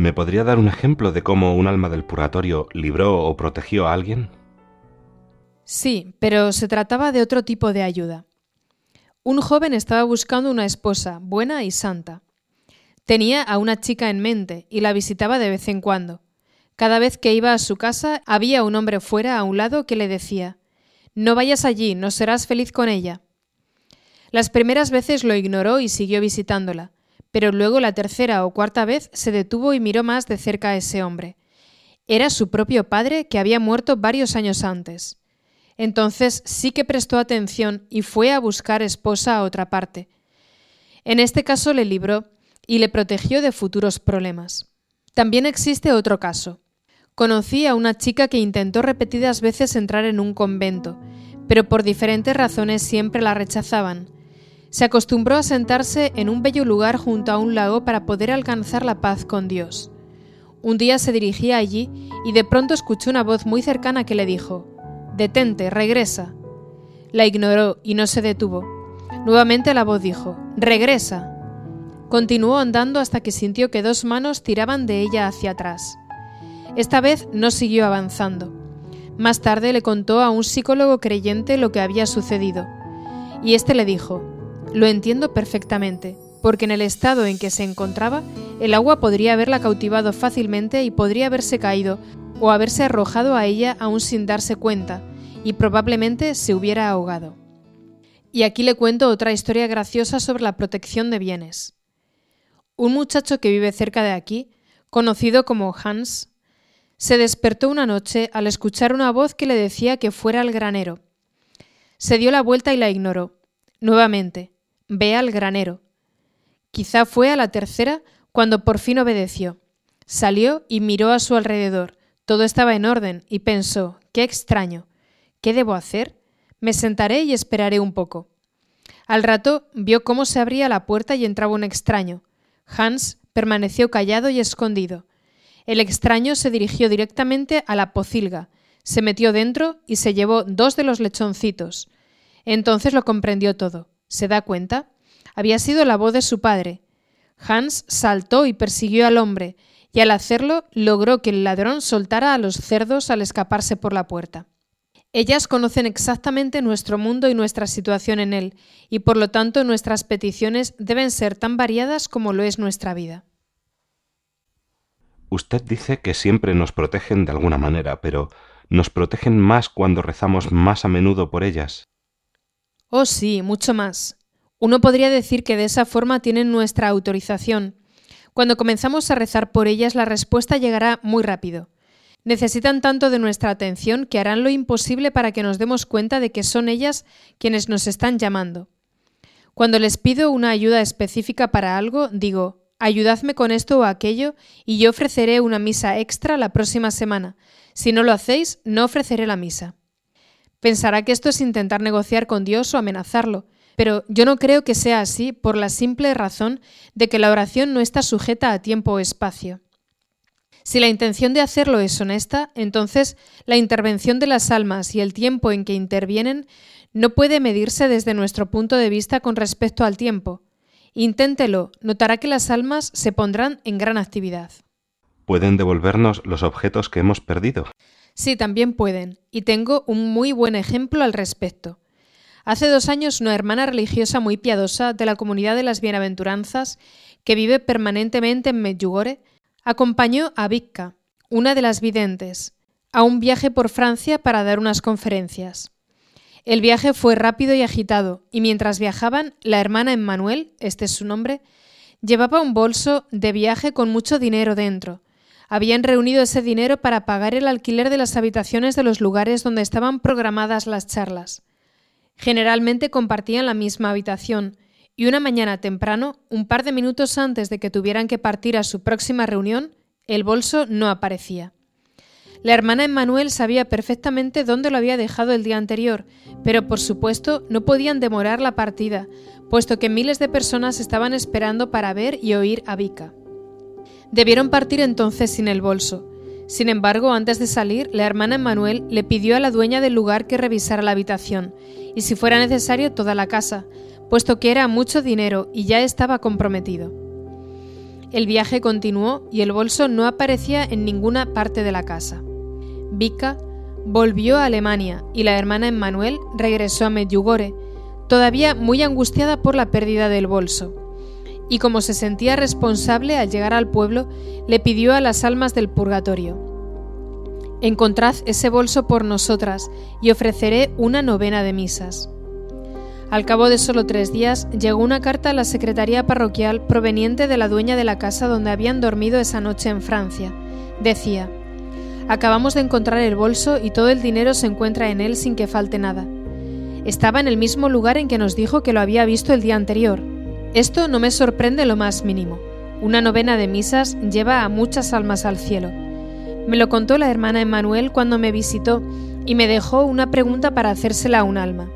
¿Me podría dar un ejemplo de cómo un alma del purgatorio libró o protegió a alguien? Sí, pero se trataba de otro tipo de ayuda. Un joven estaba buscando una esposa buena y santa. Tenía a una chica en mente y la visitaba de vez en cuando. Cada vez que iba a su casa había un hombre fuera a un lado que le decía No vayas allí, no serás feliz con ella. Las primeras veces lo ignoró y siguió visitándola, pero luego la tercera o cuarta vez se detuvo y miró más de cerca a ese hombre. Era su propio padre que había muerto varios años antes. Entonces sí que prestó atención y fue a buscar esposa a otra parte. En este caso le libró y le protegió de futuros problemas. También existe otro caso. Conocí a una chica que intentó repetidas veces entrar en un convento, pero por diferentes razones siempre la rechazaban se acostumbró a sentarse en un bello lugar junto a un lago para poder alcanzar la paz con Dios. Un día se dirigía allí y de pronto escuchó una voz muy cercana que le dijo, Detente, regresa. La ignoró y no se detuvo. Nuevamente la voz dijo, Regresa. Continuó andando hasta que sintió que dos manos tiraban de ella hacia atrás. Esta vez no siguió avanzando. Más tarde le contó a un psicólogo creyente lo que había sucedido, y éste le dijo, lo entiendo perfectamente, porque en el estado en que se encontraba, el agua podría haberla cautivado fácilmente y podría haberse caído o haberse arrojado a ella aún sin darse cuenta, y probablemente se hubiera ahogado. Y aquí le cuento otra historia graciosa sobre la protección de bienes. Un muchacho que vive cerca de aquí, conocido como Hans, se despertó una noche al escuchar una voz que le decía que fuera al granero. Se dio la vuelta y la ignoró. Nuevamente, Ve al granero. Quizá fue a la tercera cuando por fin obedeció. Salió y miró a su alrededor. Todo estaba en orden y pensó, qué extraño. ¿Qué debo hacer? Me sentaré y esperaré un poco. Al rato vio cómo se abría la puerta y entraba un extraño. Hans permaneció callado y escondido. El extraño se dirigió directamente a la pocilga, se metió dentro y se llevó dos de los lechoncitos. Entonces lo comprendió todo. ¿Se da cuenta? Había sido la voz de su padre. Hans saltó y persiguió al hombre, y al hacerlo logró que el ladrón soltara a los cerdos al escaparse por la puerta. Ellas conocen exactamente nuestro mundo y nuestra situación en él, y por lo tanto nuestras peticiones deben ser tan variadas como lo es nuestra vida. Usted dice que siempre nos protegen de alguna manera, pero ¿nos protegen más cuando rezamos más a menudo por ellas? Oh, sí, mucho más. Uno podría decir que de esa forma tienen nuestra autorización. Cuando comenzamos a rezar por ellas, la respuesta llegará muy rápido. Necesitan tanto de nuestra atención que harán lo imposible para que nos demos cuenta de que son ellas quienes nos están llamando. Cuando les pido una ayuda específica para algo, digo, ayudadme con esto o aquello y yo ofreceré una misa extra la próxima semana. Si no lo hacéis, no ofreceré la misa. Pensará que esto es intentar negociar con Dios o amenazarlo, pero yo no creo que sea así por la simple razón de que la oración no está sujeta a tiempo o espacio. Si la intención de hacerlo es honesta, entonces la intervención de las almas y el tiempo en que intervienen no puede medirse desde nuestro punto de vista con respecto al tiempo. Inténtelo, notará que las almas se pondrán en gran actividad. ¿Pueden devolvernos los objetos que hemos perdido? Sí, también pueden, y tengo un muy buen ejemplo al respecto. Hace dos años una hermana religiosa muy piadosa de la comunidad de las bienaventuranzas, que vive permanentemente en Medjugorje, acompañó a Vicka, una de las videntes, a un viaje por Francia para dar unas conferencias. El viaje fue rápido y agitado, y mientras viajaban, la hermana Emmanuel, este es su nombre, llevaba un bolso de viaje con mucho dinero dentro, habían reunido ese dinero para pagar el alquiler de las habitaciones de los lugares donde estaban programadas las charlas. Generalmente compartían la misma habitación, y una mañana temprano, un par de minutos antes de que tuvieran que partir a su próxima reunión, el bolso no aparecía. La hermana Emmanuel sabía perfectamente dónde lo había dejado el día anterior, pero por supuesto no podían demorar la partida, puesto que miles de personas estaban esperando para ver y oír a Vika. Debieron partir entonces sin el bolso. Sin embargo, antes de salir, la hermana Emmanuel le pidió a la dueña del lugar que revisara la habitación, y si fuera necesario toda la casa, puesto que era mucho dinero y ya estaba comprometido. El viaje continuó y el bolso no aparecía en ninguna parte de la casa. Vika volvió a Alemania y la hermana Emmanuel regresó a Medjugorje, todavía muy angustiada por la pérdida del bolso. Y como se sentía responsable al llegar al pueblo, le pidió a las almas del purgatorio, Encontrad ese bolso por nosotras y ofreceré una novena de misas. Al cabo de solo tres días llegó una carta a la Secretaría Parroquial proveniente de la dueña de la casa donde habían dormido esa noche en Francia. Decía, Acabamos de encontrar el bolso y todo el dinero se encuentra en él sin que falte nada. Estaba en el mismo lugar en que nos dijo que lo había visto el día anterior. Esto no me sorprende lo más mínimo. Una novena de misas lleva a muchas almas al cielo. Me lo contó la hermana Emmanuel cuando me visitó y me dejó una pregunta para hacérsela a un alma.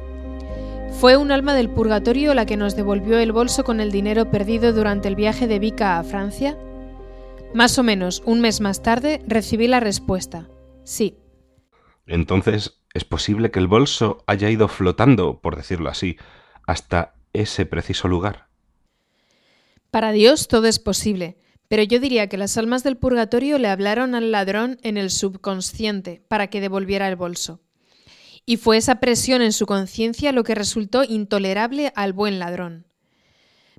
¿Fue un alma del purgatorio la que nos devolvió el bolso con el dinero perdido durante el viaje de Vica a Francia? Más o menos un mes más tarde recibí la respuesta. Sí. Entonces, ¿es posible que el bolso haya ido flotando, por decirlo así, hasta ese preciso lugar? Para Dios todo es posible, pero yo diría que las almas del purgatorio le hablaron al ladrón en el subconsciente para que devolviera el bolso. Y fue esa presión en su conciencia lo que resultó intolerable al buen ladrón.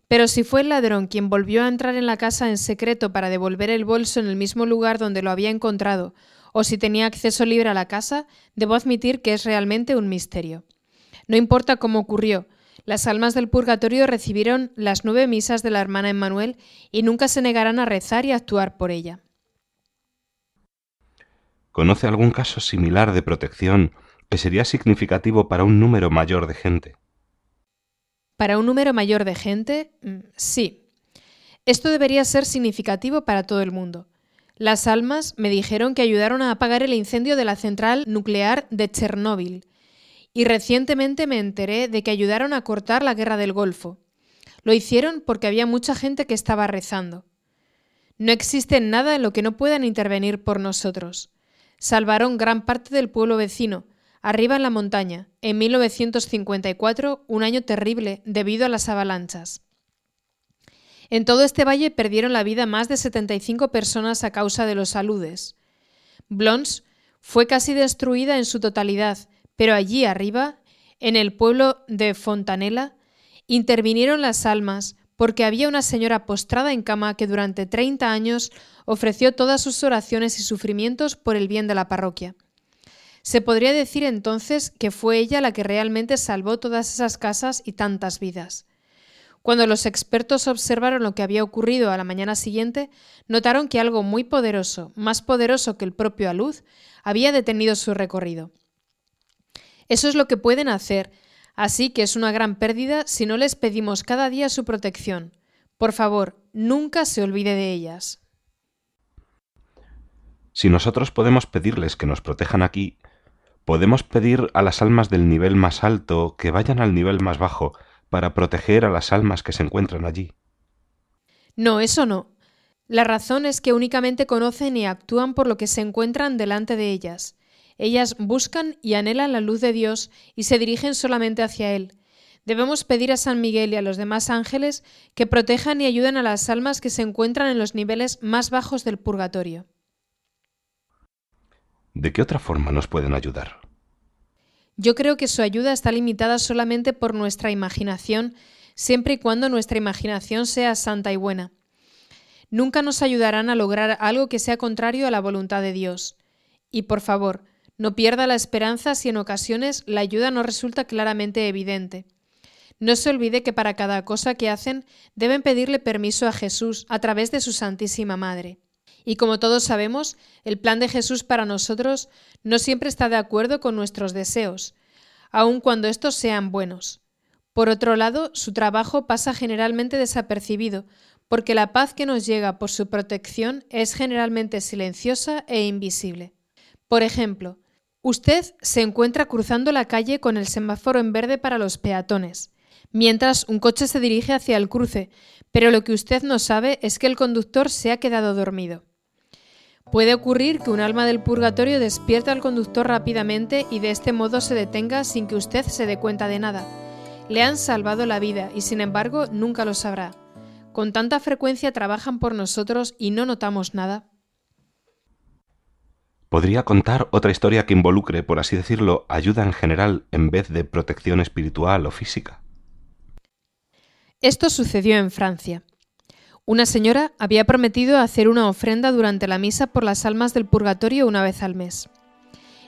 Pero si fue el ladrón quien volvió a entrar en la casa en secreto para devolver el bolso en el mismo lugar donde lo había encontrado, o si tenía acceso libre a la casa, debo admitir que es realmente un misterio. No importa cómo ocurrió, las almas del purgatorio recibieron las nueve misas de la hermana Emmanuel y nunca se negarán a rezar y a actuar por ella. ¿Conoce algún caso similar de protección que sería significativo para un número mayor de gente? Para un número mayor de gente, mm, sí. Esto debería ser significativo para todo el mundo. Las almas me dijeron que ayudaron a apagar el incendio de la central nuclear de Chernóbil y recientemente me enteré de que ayudaron a cortar la guerra del Golfo. Lo hicieron porque había mucha gente que estaba rezando. No existe nada en lo que no puedan intervenir por nosotros. Salvaron gran parte del pueblo vecino, arriba en la montaña, en 1954, un año terrible debido a las avalanchas. En todo este valle perdieron la vida más de 75 personas a causa de los aludes. Blons fue casi destruida en su totalidad, pero allí arriba, en el pueblo de Fontanela, intervinieron las almas porque había una señora postrada en cama que durante 30 años ofreció todas sus oraciones y sufrimientos por el bien de la parroquia. Se podría decir entonces que fue ella la que realmente salvó todas esas casas y tantas vidas. Cuando los expertos observaron lo que había ocurrido a la mañana siguiente, notaron que algo muy poderoso, más poderoso que el propio alud, había detenido su recorrido. Eso es lo que pueden hacer, así que es una gran pérdida si no les pedimos cada día su protección. Por favor, nunca se olvide de ellas. Si nosotros podemos pedirles que nos protejan aquí, podemos pedir a las almas del nivel más alto que vayan al nivel más bajo para proteger a las almas que se encuentran allí. No, eso no. La razón es que únicamente conocen y actúan por lo que se encuentran delante de ellas. Ellas buscan y anhelan la luz de Dios y se dirigen solamente hacia Él. Debemos pedir a San Miguel y a los demás ángeles que protejan y ayuden a las almas que se encuentran en los niveles más bajos del purgatorio. ¿De qué otra forma nos pueden ayudar? Yo creo que su ayuda está limitada solamente por nuestra imaginación, siempre y cuando nuestra imaginación sea santa y buena. Nunca nos ayudarán a lograr algo que sea contrario a la voluntad de Dios. Y por favor, no pierda la esperanza si en ocasiones la ayuda no resulta claramente evidente. No se olvide que para cada cosa que hacen deben pedirle permiso a Jesús a través de su Santísima Madre. Y como todos sabemos, el plan de Jesús para nosotros no siempre está de acuerdo con nuestros deseos, aun cuando estos sean buenos. Por otro lado, su trabajo pasa generalmente desapercibido, porque la paz que nos llega por su protección es generalmente silenciosa e invisible. Por ejemplo, usted se encuentra cruzando la calle con el semáforo en verde para los peatones, mientras un coche se dirige hacia el cruce, pero lo que usted no sabe es que el conductor se ha quedado dormido. Puede ocurrir que un alma del purgatorio despierta al conductor rápidamente y de este modo se detenga sin que usted se dé cuenta de nada. Le han salvado la vida y sin embargo nunca lo sabrá. Con tanta frecuencia trabajan por nosotros y no notamos nada. Podría contar otra historia que involucre, por así decirlo, ayuda en general en vez de protección espiritual o física. Esto sucedió en Francia. Una señora había prometido hacer una ofrenda durante la misa por las almas del purgatorio una vez al mes.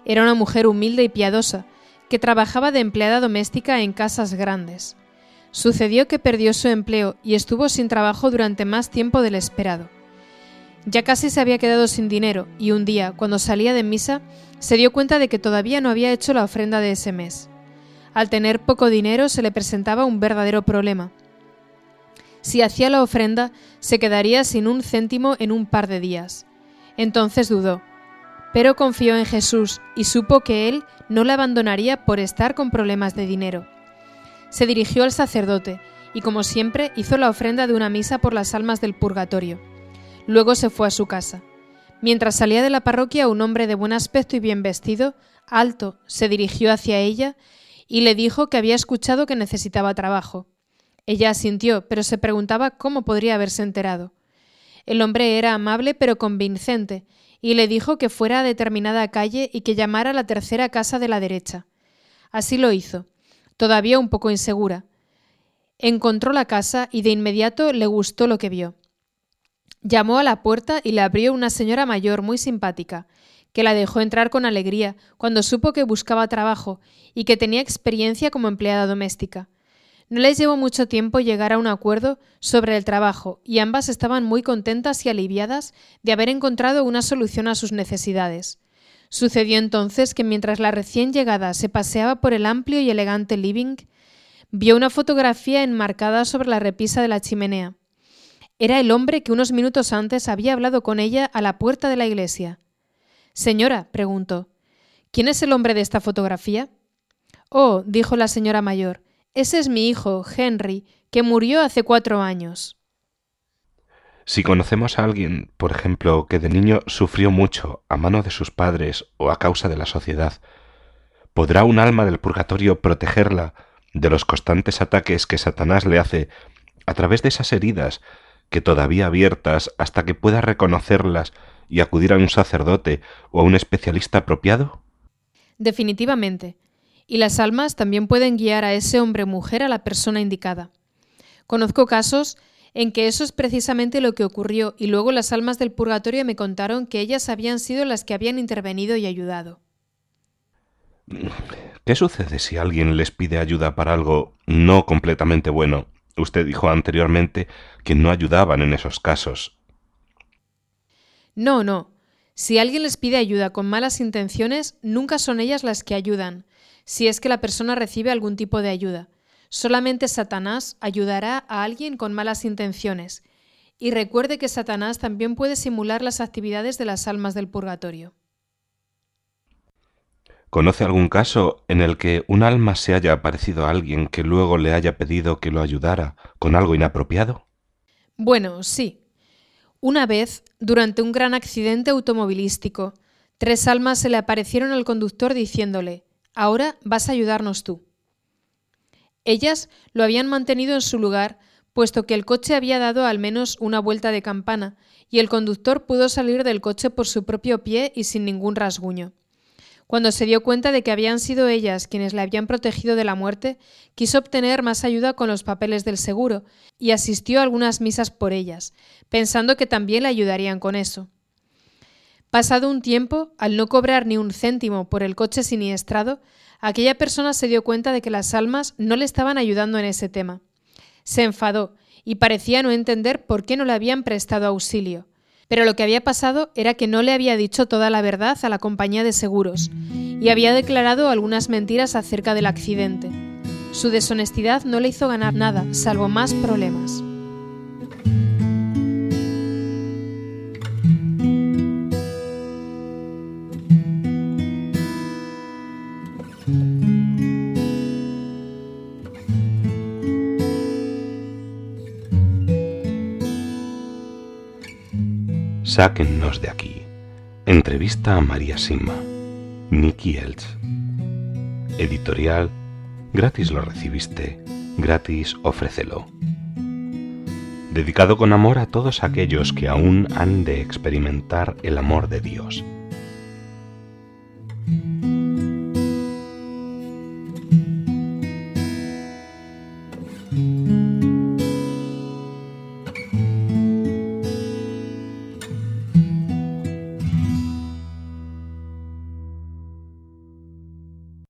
Era una mujer humilde y piadosa, que trabajaba de empleada doméstica en casas grandes. Sucedió que perdió su empleo y estuvo sin trabajo durante más tiempo del esperado. Ya casi se había quedado sin dinero y un día, cuando salía de misa, se dio cuenta de que todavía no había hecho la ofrenda de ese mes. Al tener poco dinero se le presentaba un verdadero problema si hacía la ofrenda, se quedaría sin un céntimo en un par de días. Entonces dudó, pero confió en Jesús y supo que él no la abandonaría por estar con problemas de dinero. Se dirigió al sacerdote y, como siempre, hizo la ofrenda de una misa por las almas del purgatorio. Luego se fue a su casa. Mientras salía de la parroquia, un hombre de buen aspecto y bien vestido, alto, se dirigió hacia ella y le dijo que había escuchado que necesitaba trabajo. Ella asintió, pero se preguntaba cómo podría haberse enterado. El hombre era amable pero convincente, y le dijo que fuera a determinada calle y que llamara a la tercera casa de la derecha. Así lo hizo, todavía un poco insegura. Encontró la casa y de inmediato le gustó lo que vio. Llamó a la puerta y le abrió una señora mayor muy simpática, que la dejó entrar con alegría cuando supo que buscaba trabajo y que tenía experiencia como empleada doméstica. No les llevó mucho tiempo llegar a un acuerdo sobre el trabajo y ambas estaban muy contentas y aliviadas de haber encontrado una solución a sus necesidades. Sucedió entonces que mientras la recién llegada se paseaba por el amplio y elegante living, vio una fotografía enmarcada sobre la repisa de la chimenea. Era el hombre que unos minutos antes había hablado con ella a la puerta de la iglesia. Señora, preguntó, ¿quién es el hombre de esta fotografía? Oh, dijo la señora mayor, ese es mi hijo, Henry, que murió hace cuatro años. Si conocemos a alguien, por ejemplo, que de niño sufrió mucho a mano de sus padres o a causa de la sociedad, ¿podrá un alma del purgatorio protegerla de los constantes ataques que Satanás le hace a través de esas heridas que todavía abiertas hasta que pueda reconocerlas y acudir a un sacerdote o a un especialista apropiado? Definitivamente y las almas también pueden guiar a ese hombre o mujer a la persona indicada. Conozco casos en que eso es precisamente lo que ocurrió y luego las almas del purgatorio me contaron que ellas habían sido las que habían intervenido y ayudado. ¿Qué sucede si alguien les pide ayuda para algo no completamente bueno? Usted dijo anteriormente que no ayudaban en esos casos. No, no. Si alguien les pide ayuda con malas intenciones, nunca son ellas las que ayudan, si es que la persona recibe algún tipo de ayuda. Solamente Satanás ayudará a alguien con malas intenciones. Y recuerde que Satanás también puede simular las actividades de las almas del purgatorio. ¿Conoce algún caso en el que un alma se haya aparecido a alguien que luego le haya pedido que lo ayudara con algo inapropiado? Bueno, sí. Una vez, durante un gran accidente automovilístico, tres almas se le aparecieron al conductor diciéndole Ahora vas a ayudarnos tú. Ellas lo habían mantenido en su lugar, puesto que el coche había dado al menos una vuelta de campana, y el conductor pudo salir del coche por su propio pie y sin ningún rasguño. Cuando se dio cuenta de que habían sido ellas quienes le habían protegido de la muerte, quiso obtener más ayuda con los papeles del seguro, y asistió a algunas misas por ellas, pensando que también le ayudarían con eso. Pasado un tiempo, al no cobrar ni un céntimo por el coche siniestrado, aquella persona se dio cuenta de que las almas no le estaban ayudando en ese tema. Se enfadó y parecía no entender por qué no le habían prestado auxilio. Pero lo que había pasado era que no le había dicho toda la verdad a la compañía de seguros y había declarado algunas mentiras acerca del accidente. Su deshonestidad no le hizo ganar nada, salvo más problemas. Sáquennos de aquí. Entrevista a María Sima. Nicky Elch. Editorial. Gratis lo recibiste. Gratis ofrécelo. Dedicado con amor a todos aquellos que aún han de experimentar el amor de Dios